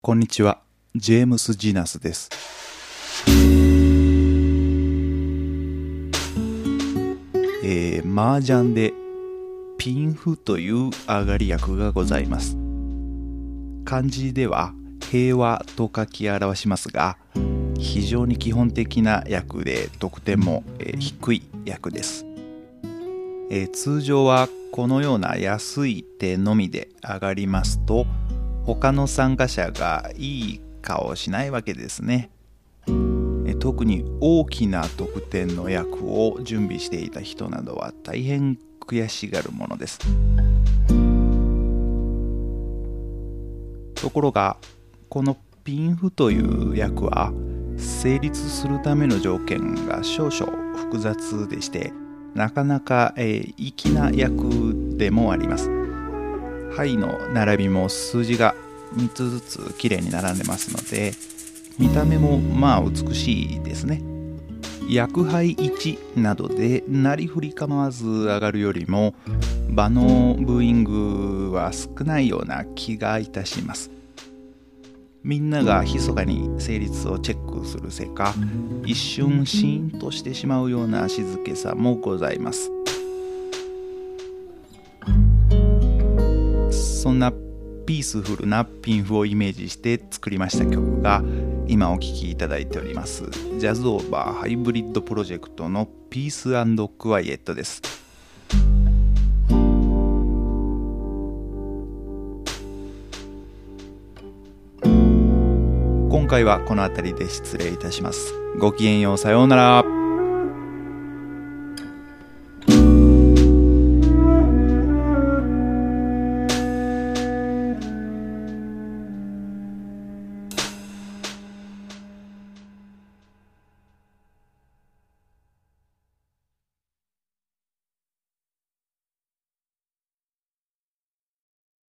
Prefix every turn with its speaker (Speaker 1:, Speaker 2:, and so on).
Speaker 1: こんにちは、ジェームス・ジナスです。えー、麻雀でピンフという上がり役がございます。漢字では平和と書き表しますが、非常に基本的な役で得点も、えー低い役です。えー通常はこのような安い手のみで上がりますと他の参加者がいい顔をしないわけですね。特に大きな得点の役を準備していた人などは大変悔しがるものです。ところがこのピンフという役は成立するための条件が少々複雑でしてなかなか、えー粋な役でもあります。牌の並びも数字が3つずつ綺麗に並んでますので見た目もまあ美しいですね。役杯1などでなりふり構わず上がるよりも場のブーイングは少ないような気がいたします。みんなが密かに成立をチェックするせいか一瞬シーンとしてしまうような静けさもございます。そんなピースフルなピンフをイメージして作りました曲が今お聴きいただいております。ジャズオーバーハイブリッドプロジェクトのピースクワイエットです。今回はこの辺りで失礼いたします。ごきげんようさようなら。